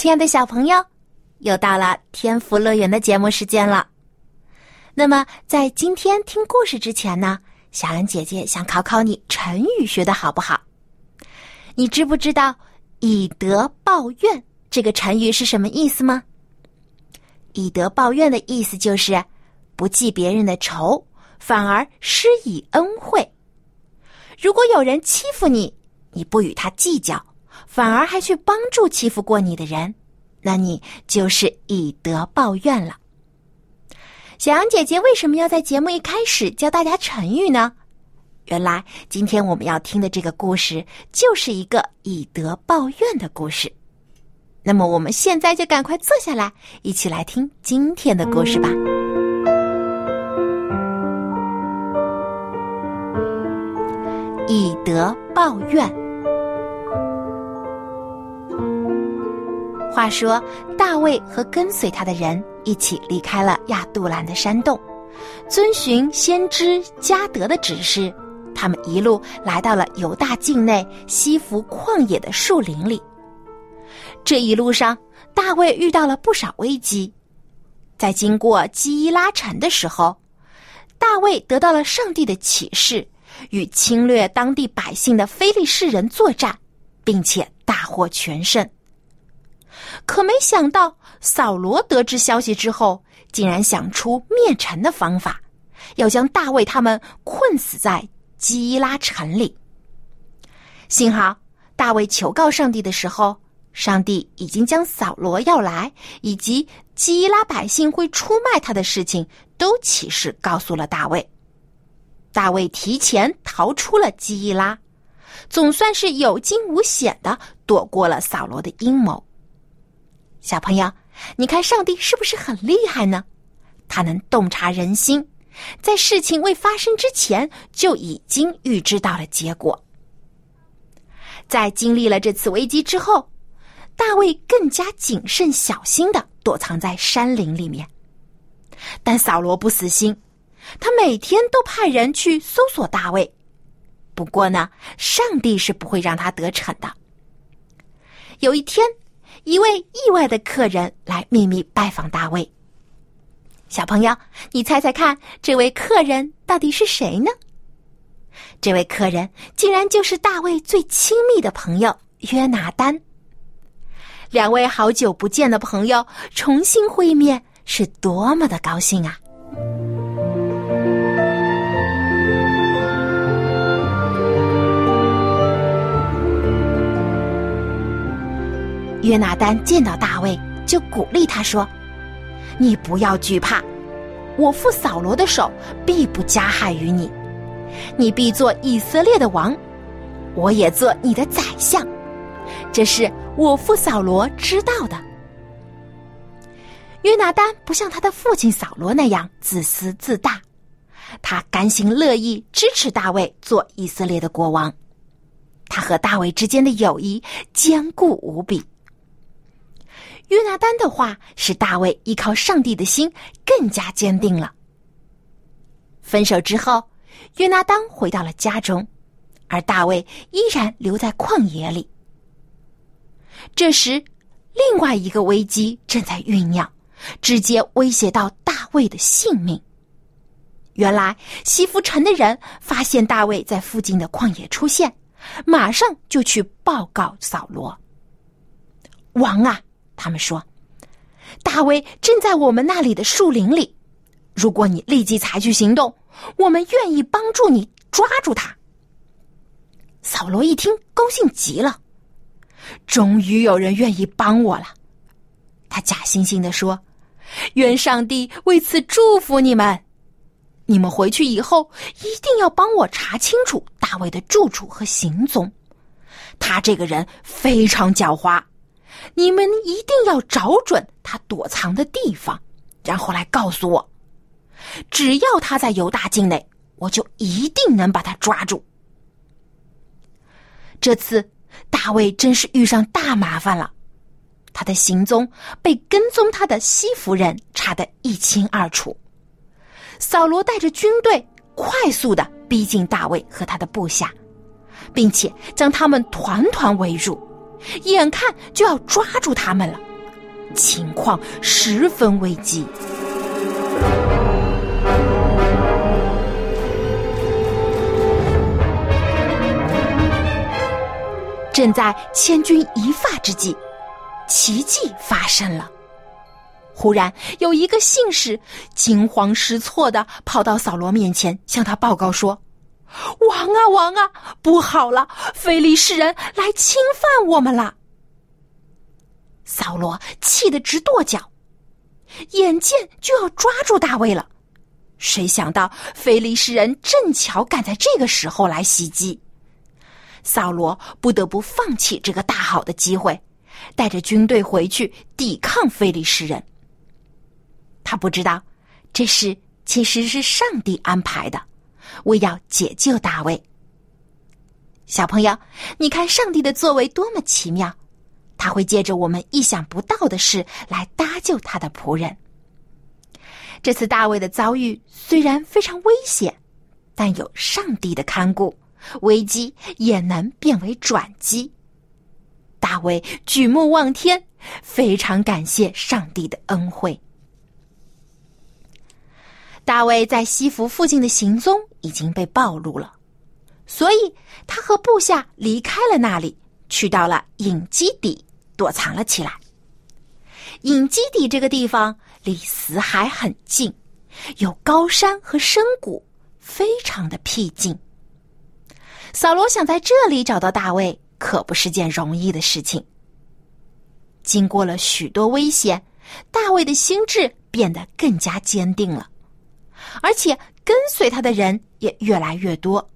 亲爱的小朋友，又到了天福乐园的节目时间了。那么，在今天听故事之前呢，小恩姐姐想考考你成语学的好不好？你知不知道“以德报怨”这个成语是什么意思吗？“以德报怨”的意思就是不记别人的仇，反而施以恩惠。如果有人欺负你，你不与他计较。反而还去帮助欺负过你的人，那你就是以德报怨了。小羊姐姐为什么要在节目一开始教大家成语呢？原来今天我们要听的这个故事就是一个以德报怨的故事。那么我们现在就赶快坐下来，一起来听今天的故事吧。以德报怨。话说，大卫和跟随他的人一起离开了亚杜兰的山洞，遵循先知加德的指示，他们一路来到了犹大境内西弗旷野的树林里。这一路上，大卫遇到了不少危机。在经过基伊拉城的时候，大卫得到了上帝的启示，与侵略当地百姓的非利士人作战，并且大获全胜。可没想到，扫罗得知消息之后，竟然想出灭城的方法，要将大卫他们困死在基伊拉城里。幸好大卫求告上帝的时候，上帝已经将扫罗要来以及基伊拉百姓会出卖他的事情都启示告诉了大卫。大卫提前逃出了基伊拉，总算是有惊无险的躲过了扫罗的阴谋。小朋友，你看上帝是不是很厉害呢？他能洞察人心，在事情未发生之前就已经预知到了结果。在经历了这次危机之后，大卫更加谨慎小心的躲藏在山林里面。但扫罗不死心，他每天都派人去搜索大卫。不过呢，上帝是不会让他得逞的。有一天。一位意外的客人来秘密拜访大卫。小朋友，你猜猜看，这位客人到底是谁呢？这位客人竟然就是大卫最亲密的朋友约拿丹。两位好久不见的朋友重新会面，是多么的高兴啊！约拿丹见到大卫，就鼓励他说：“你不要惧怕，我父扫罗的手必不加害于你，你必做以色列的王，我也做你的宰相。这是我父扫罗知道的。”约拿丹不像他的父亲扫罗那样自私自大，他甘心乐意支持大卫做以色列的国王。他和大卫之间的友谊坚固无比。约拿丹的话使大卫依靠上帝的心更加坚定了。分手之后，约拿丹回到了家中，而大卫依然留在旷野里。这时，另外一个危机正在酝酿，直接威胁到大卫的性命。原来，西弗城的人发现大卫在附近的旷野出现，马上就去报告扫罗王啊！他们说：“大卫正在我们那里的树林里。如果你立即采取行动，我们愿意帮助你抓住他。”扫罗一听，高兴极了，终于有人愿意帮我了。他假惺惺的说：“愿上帝为此祝福你们。你们回去以后，一定要帮我查清楚大卫的住处和行踪。他这个人非常狡猾，你们一定要找准他躲藏的地方，然后来告诉我。只要他在犹大境内，我就一定能把他抓住。这次大卫真是遇上大麻烦了，他的行踪被跟踪他的西夫人查得一清二楚。扫罗带着军队快速的逼近大卫和他的部下，并且将他们团团围住，眼看就要抓住他们了，情况十分危机。正在千钧一发之际，奇迹发生了。忽然，有一个信使惊慌失措的跑到扫罗面前，向他报告说：“王啊，王啊，不好了！非利士人来侵犯我们了。”扫罗气得直跺脚，眼见就要抓住大卫了，谁想到非利士人正巧赶在这个时候来袭击。扫罗不得不放弃这个大好的机会，带着军队回去抵抗非利士人。他不知道，这事其实是上帝安排的，为要解救大卫。小朋友，你看上帝的作为多么奇妙，他会借着我们意想不到的事来搭救他的仆人。这次大卫的遭遇虽然非常危险，但有上帝的看顾。危机也能变为转机。大卫举目望天，非常感谢上帝的恩惠。大卫在西服附近的行踪已经被暴露了，所以他和部下离开了那里，去到了隐基底躲藏了起来。隐基底这个地方离死海很近，有高山和深谷，非常的僻静。扫罗想在这里找到大卫，可不是件容易的事情。经过了许多危险，大卫的心智变得更加坚定了，而且跟随他的人也越来越多，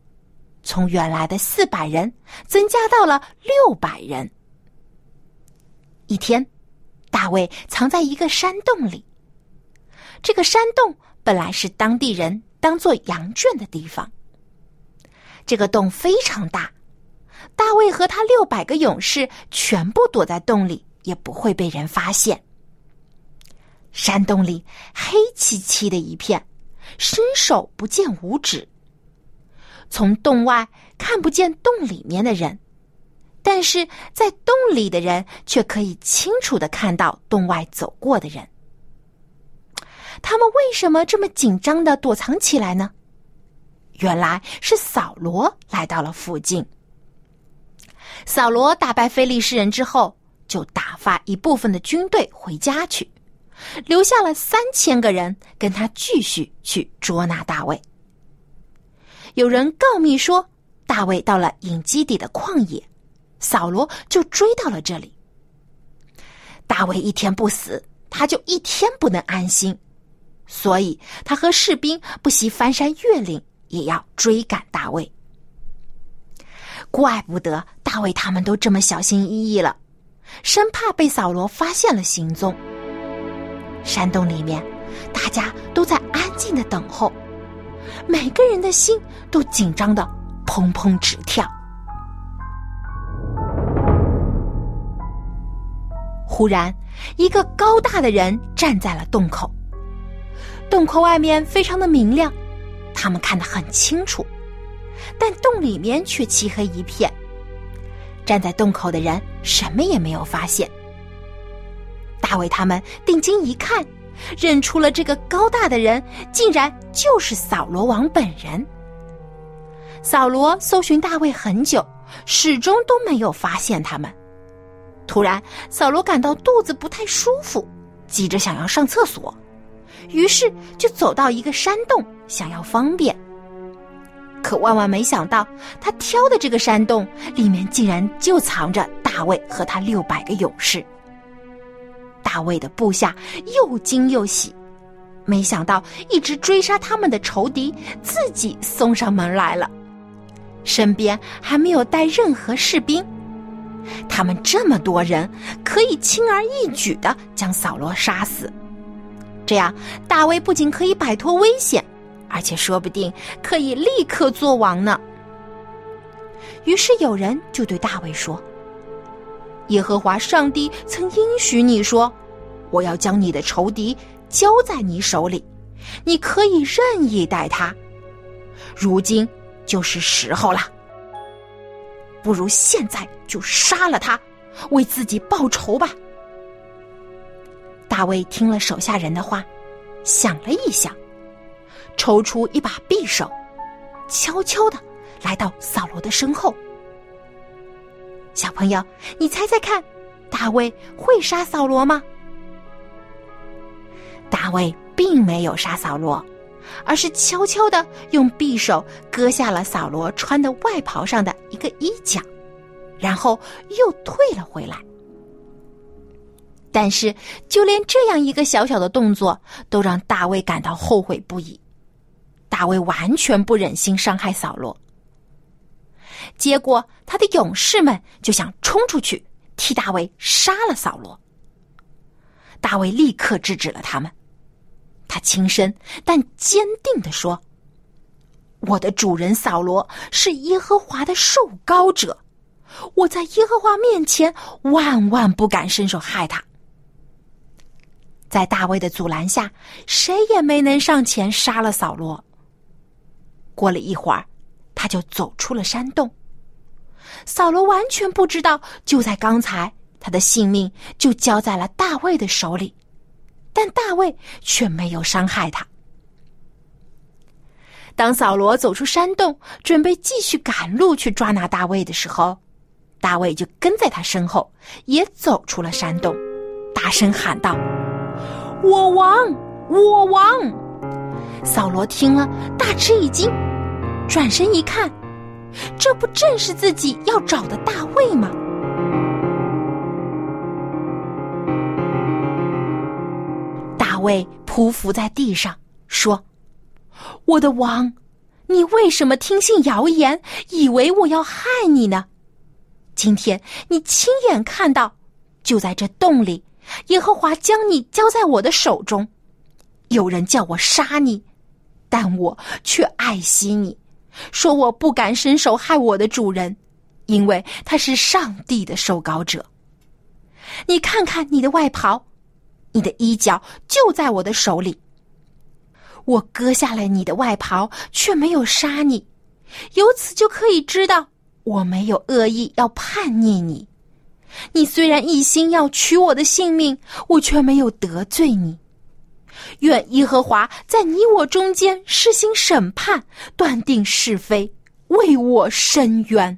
从原来的四百人增加到了六百人。一天，大卫藏在一个山洞里。这个山洞本来是当地人当做羊圈的地方。这个洞非常大，大卫和他六百个勇士全部躲在洞里，也不会被人发现。山洞里黑漆漆的一片，伸手不见五指。从洞外看不见洞里面的人，但是在洞里的人却可以清楚的看到洞外走过的人。他们为什么这么紧张的躲藏起来呢？原来是扫罗来到了附近。扫罗打败非利士人之后，就打发一部分的军队回家去，留下了三千个人跟他继续去捉拿大卫。有人告密说，大卫到了隐基底的旷野，扫罗就追到了这里。大卫一天不死，他就一天不能安心，所以他和士兵不惜翻山越岭。也要追赶大卫，怪不得大卫他们都这么小心翼翼了，生怕被扫罗发现了行踪。山洞里面，大家都在安静的等候，每个人的心都紧张的砰砰直跳。忽然，一个高大的人站在了洞口，洞口外面非常的明亮。他们看得很清楚，但洞里面却漆黑一片。站在洞口的人什么也没有发现。大卫他们定睛一看，认出了这个高大的人，竟然就是扫罗王本人。扫罗搜寻大卫很久，始终都没有发现他们。突然，扫罗感到肚子不太舒服，急着想要上厕所。于是就走到一个山洞，想要方便。可万万没想到，他挑的这个山洞里面竟然就藏着大卫和他六百个勇士。大卫的部下又惊又喜，没想到一直追杀他们的仇敌自己送上门来了，身边还没有带任何士兵，他们这么多人，可以轻而易举的将扫罗杀死。这样，大卫不仅可以摆脱危险，而且说不定可以立刻做王呢。于是有人就对大卫说：“耶和华上帝曾应许你说，我要将你的仇敌交在你手里，你可以任意待他。如今就是时候了。”不如现在就杀了他，为自己报仇吧。大卫听了手下人的话，想了一想，抽出一把匕首，悄悄的来到扫罗的身后。小朋友，你猜猜看，大卫会杀扫罗吗？大卫并没有杀扫罗。而是悄悄的用匕首割下了扫罗穿的外袍上的一个衣角，然后又退了回来。但是，就连这样一个小小的动作，都让大卫感到后悔不已。大卫完全不忍心伤害扫罗，结果他的勇士们就想冲出去替大卫杀了扫罗。大卫立刻制止了他们。他轻声但坚定的说：“我的主人扫罗是耶和华的受膏者，我在耶和华面前万万不敢伸手害他。”在大卫的阻拦下，谁也没能上前杀了扫罗。过了一会儿，他就走出了山洞。扫罗完全不知道，就在刚才，他的性命就交在了大卫的手里。但大卫却没有伤害他。当扫罗走出山洞，准备继续赶路去抓拿大卫的时候，大卫就跟在他身后，也走出了山洞，大声喊道：“我王，我王！”扫罗听了，大吃一惊，转身一看，这不正是自己要找的大卫吗？卫匍匐在地上说：“我的王，你为什么听信谣言，以为我要害你呢？今天你亲眼看到，就在这洞里，耶和华将你交在我的手中。有人叫我杀你，但我却爱惜你，说我不敢伸手害我的主人，因为他是上帝的受膏者。你看看你的外袍。”你的衣角就在我的手里。我割下了你的外袍，却没有杀你，由此就可以知道我没有恶意要叛逆你。你虽然一心要取我的性命，我却没有得罪你。愿耶和华在你我中间施行审判，断定是非，为我伸冤。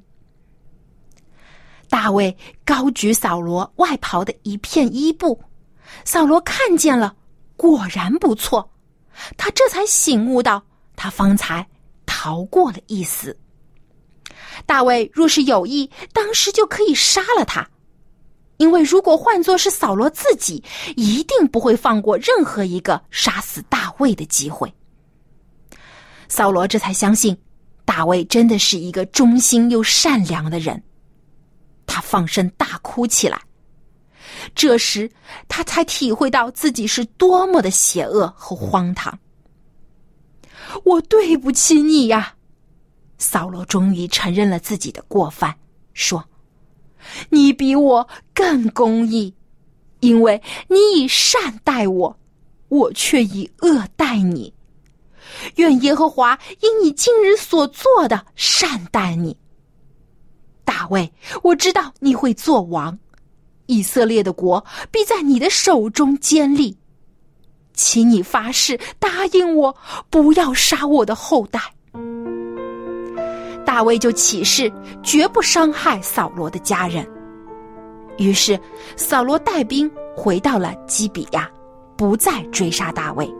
大卫高举扫罗外袍的一片衣布。扫罗看见了，果然不错，他这才醒悟到，他方才逃过了一死。大卫若是有意，当时就可以杀了他，因为如果换作是扫罗自己，一定不会放过任何一个杀死大卫的机会。扫罗这才相信，大卫真的是一个忠心又善良的人，他放声大哭起来。这时，他才体会到自己是多么的邪恶和荒唐。我对不起你呀，扫罗终于承认了自己的过犯，说：“你比我更公义，因为你以善待我，我却以恶待你。愿耶和华因你今日所做的善待你。大卫，我知道你会做王。”以色列的国必在你的手中坚立，请你发誓答应我，不要杀我的后代。大卫就起誓，绝不伤害扫罗的家人。于是，扫罗带兵回到了基比亚，不再追杀大卫。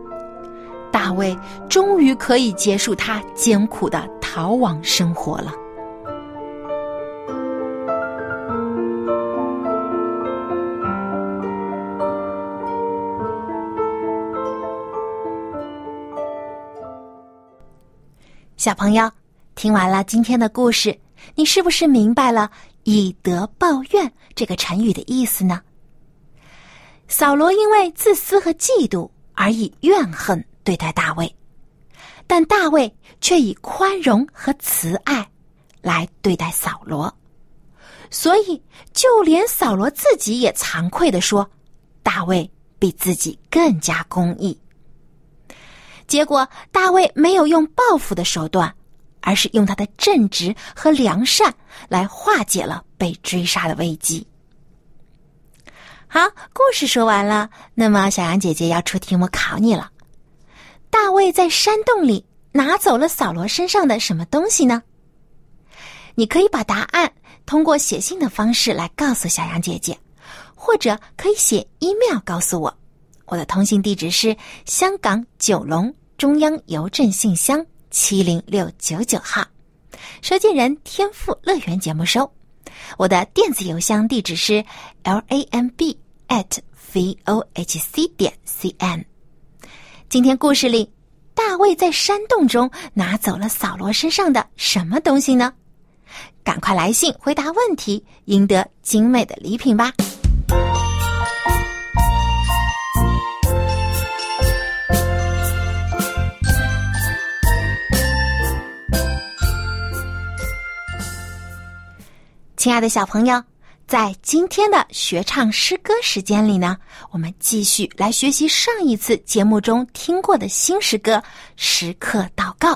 大卫终于可以结束他艰苦的逃亡生活了。小朋友，听完了今天的故事，你是不是明白了以德报怨这个成语的意思呢？扫罗因为自私和嫉妒而以怨恨对待大卫，但大卫却以宽容和慈爱来对待扫罗，所以就连扫罗自己也惭愧的说：“大卫比自己更加公义。”结果，大卫没有用报复的手段，而是用他的正直和良善来化解了被追杀的危机。好，故事说完了，那么小杨姐姐要出题目考你了：大卫在山洞里拿走了扫罗身上的什么东西呢？你可以把答案通过写信的方式来告诉小杨姐姐，或者可以写 email 告诉我。我的通信地址是香港九龙中央邮政信箱七零六九九号，收件人天赋乐园节目收。我的电子邮箱地址是 l a m b at v o h c 点 c n。今天故事里，大卫在山洞中拿走了扫罗身上的什么东西呢？赶快来信回答问题，赢得精美的礼品吧！亲爱的小朋友，在今天的学唱诗歌时间里呢，我们继续来学习上一次节目中听过的新诗歌《时刻祷告》。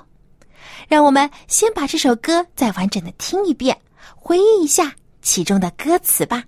让我们先把这首歌再完整的听一遍，回忆一下其中的歌词吧。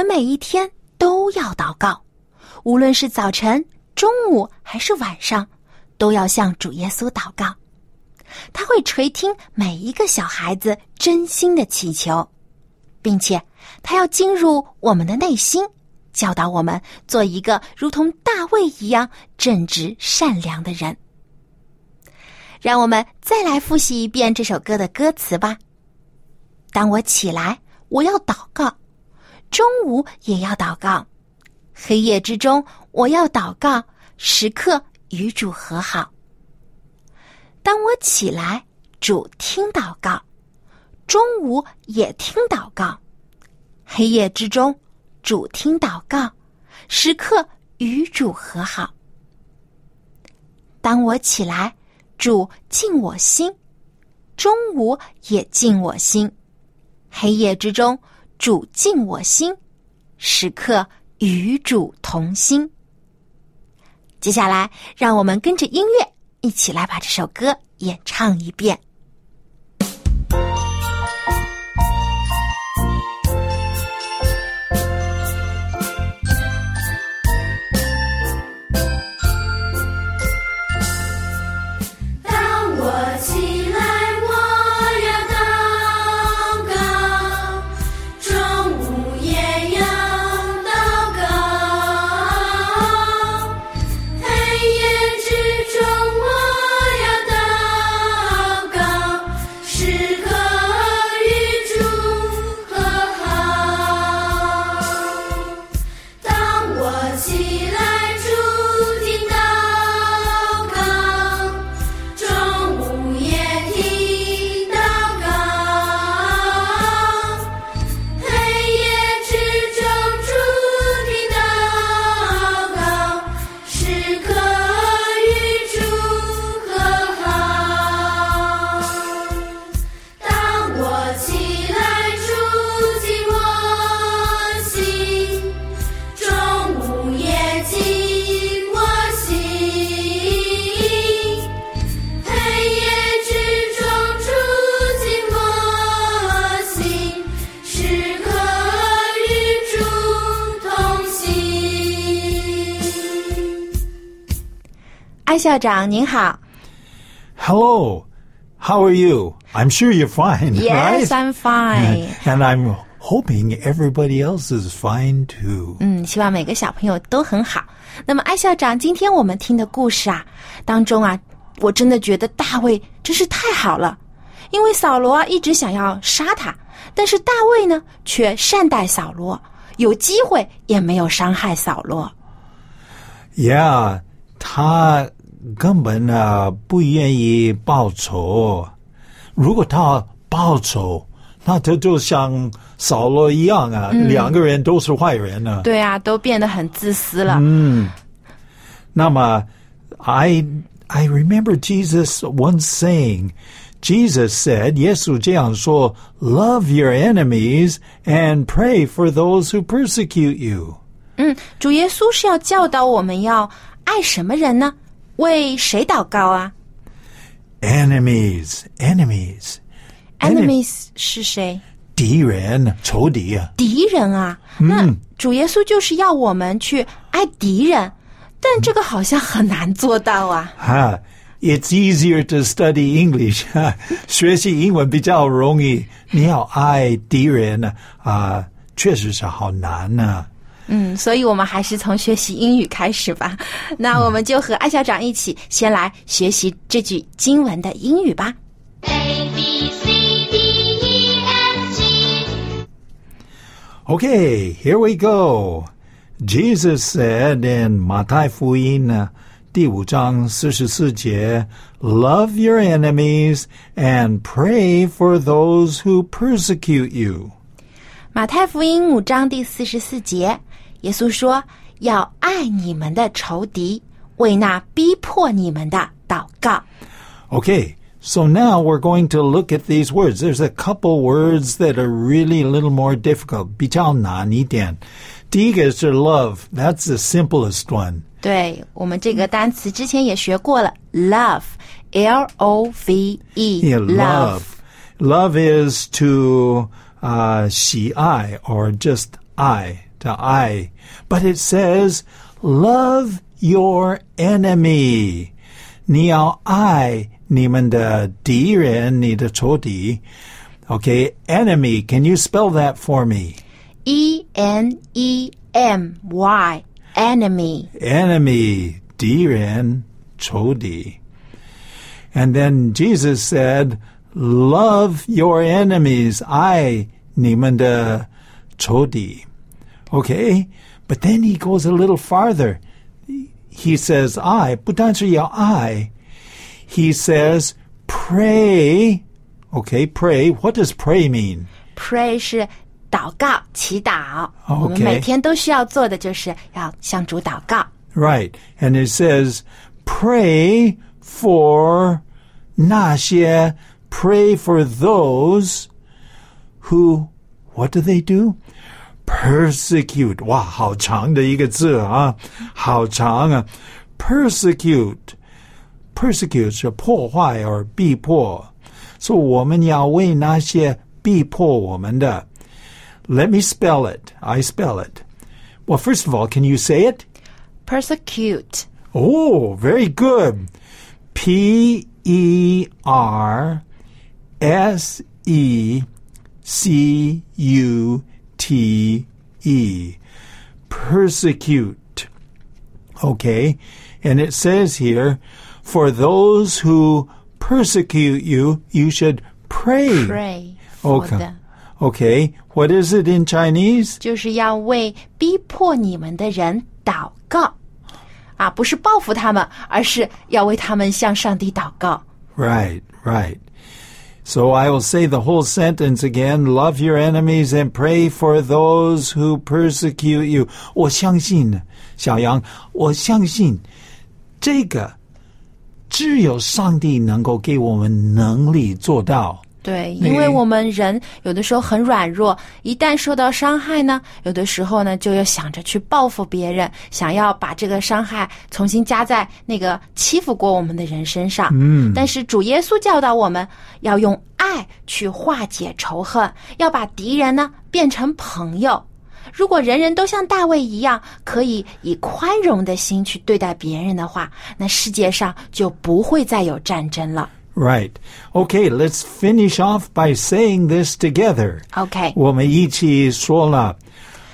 们每一天都要祷告，无论是早晨、中午还是晚上，都要向主耶稣祷告。他会垂听每一个小孩子真心的祈求，并且他要进入我们的内心，教导我们做一个如同大卫一样正直善良的人。让我们再来复习一遍这首歌的歌词吧。当我起来，我要祷告。中午也要祷告，黑夜之中我要祷告，时刻与主和好。当我起来，主听祷告；中午也听祷告，黑夜之中主听祷告，时刻与主和好。当我起来，主进我心；中午也进我心，黑夜之中。主敬我心，时刻与主同心。接下来，让我们跟着音乐一起来把这首歌演唱一遍。艾校长您好。 Hello, how are you? I'm sure you're fine, Yes, right? I'm fine. And I'm hoping everybody else is fine too. 嗯，希望每个小朋友都很好。那么，艾校长，今天我们听的故事啊，当中啊，我真的觉得大卫真是太好了，因为扫罗啊一直想要杀他，但是大卫呢却善待扫罗，有机会也没有伤害扫罗。 Yeah, 他 根本呢不愿意报仇。如果他报仇，那他就像扫罗一样啊，两个人都是坏人呢。对啊，都变得很自私了。那么，I I remember Jesus once saying, Jesus said, 耶稣这样说，Love your enemies and pray for those who persecute you. 嗯，主耶稣是要教导我们要爱什么人呢？ 为谁祷告啊 Enemies, enemies,？Enemies 是谁？敌人，仇敌啊。敌人啊。那主耶稣就是要我们去爱敌人，但这个好像很难做到啊。哈，It's easier to study English，学习英文比较容易。你要爱敌人呢啊，确实是好难呢、嗯，所以我们还是从学习英语开始吧。那我们就和艾校长一起先来学习这句经文的英语吧。A B C D E F G Okay, here we go. Jesus said in 马太福音呢第五章四十四节，Love your enemies and pray for those who persecute you. 马太福音五章第四十四节，耶稣说：“要爱你们的仇敌，为那逼迫你们的祷告。 Okay, so now we're going to look at these words. There's a couple words that are really a little more difficult. 比较难一点。第一个是 love. That's the simplest one. ”对我们这个单词之前也学过了，love，l o v e， Yeah, love. Love is to uh, 喜爱 or just I, to I. But it says, love your enemy. 你要爱你们的敌人，你的仇敌。Okay, enemy. Can you spell that for me? e n e m y，enemy。 enemy, 敌人，仇敌. And then Jesus said, love your enemies, 爱你们的仇敌. Okay, but then he goes a little farther. He says, I, 不单是要爱, he says, pray. Okay, pray. What does pray mean? Pray 是祷告、祈祷。我们 OK 每天都需要做的就是要向主祷告。 Right. And it says, pray for 那些, pray for those who, what do they do? Persecute. 哇，好长的一个字啊，好长啊。Persecute. Persecute 是破坏 or 逼迫。所以我们要为那些逼迫我们的。Let me spell it. I spell it. Well, first of all, can you say it? Persecute， Oh, very good. P E R S E C U T E. Persecute. Okay. And it says here, for those who persecute you, you should pray. pray for Okay. them， Okay. What is it in Chinese? 就是要为逼迫你们的人祷告。啊，不是报复他们，而是要为他们向上帝祷告。 Right, right. So I will say the whole sentence again. Love your enemies and pray for those who persecute you. 我相信，小杨，我相信这个只有上帝能够给我们能力做到。 对，因为我们人有的时候很软弱，一旦受到伤害呢，有的时候呢就要想着去报复别人，想要把这个伤害重新加在那个欺负过我们的人身上。嗯，但是主耶稣教导我们要用爱去化解仇恨，要把敌人呢变成朋友。如果人人都像大卫一样，可以以宽容的心去对待别人的话，那世界上就不会再有战争了。Right. Okay, let's finish off by saying this together. OK，我们一起说了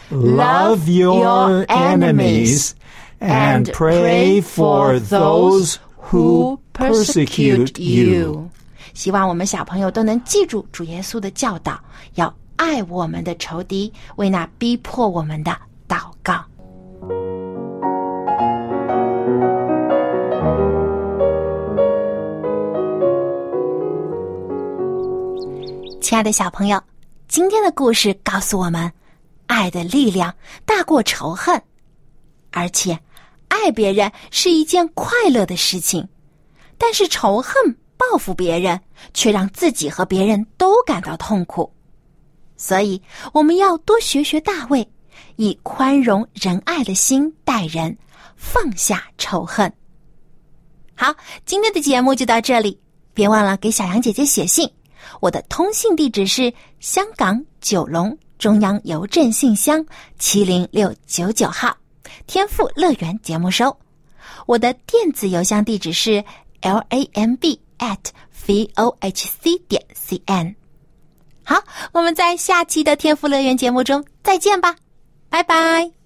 Love your enemies and pray for those who persecute you. 希望我们小朋友都能记住主耶稣的教导，要爱我们的仇敌，为那逼迫我们的祷告。 亲爱的小朋友，今天的故事告诉我们，爱的力量大过仇恨，而且爱别人是一件快乐的事情。但是仇恨、报复别人，却让自己和别人都感到痛苦。所以，我们要多学学大卫，以宽容仁爱的心待人，放下仇恨。好，今天的节目就到这里，别忘了给小杨姐姐写信。我的通信地址是香港九龙中央邮政信箱七零六九九号，天赋乐园节目收。我的电子邮箱地址是 l a m b at v o h c 点 c n。好，我们在下期的天赋乐园节目中再见吧，拜拜。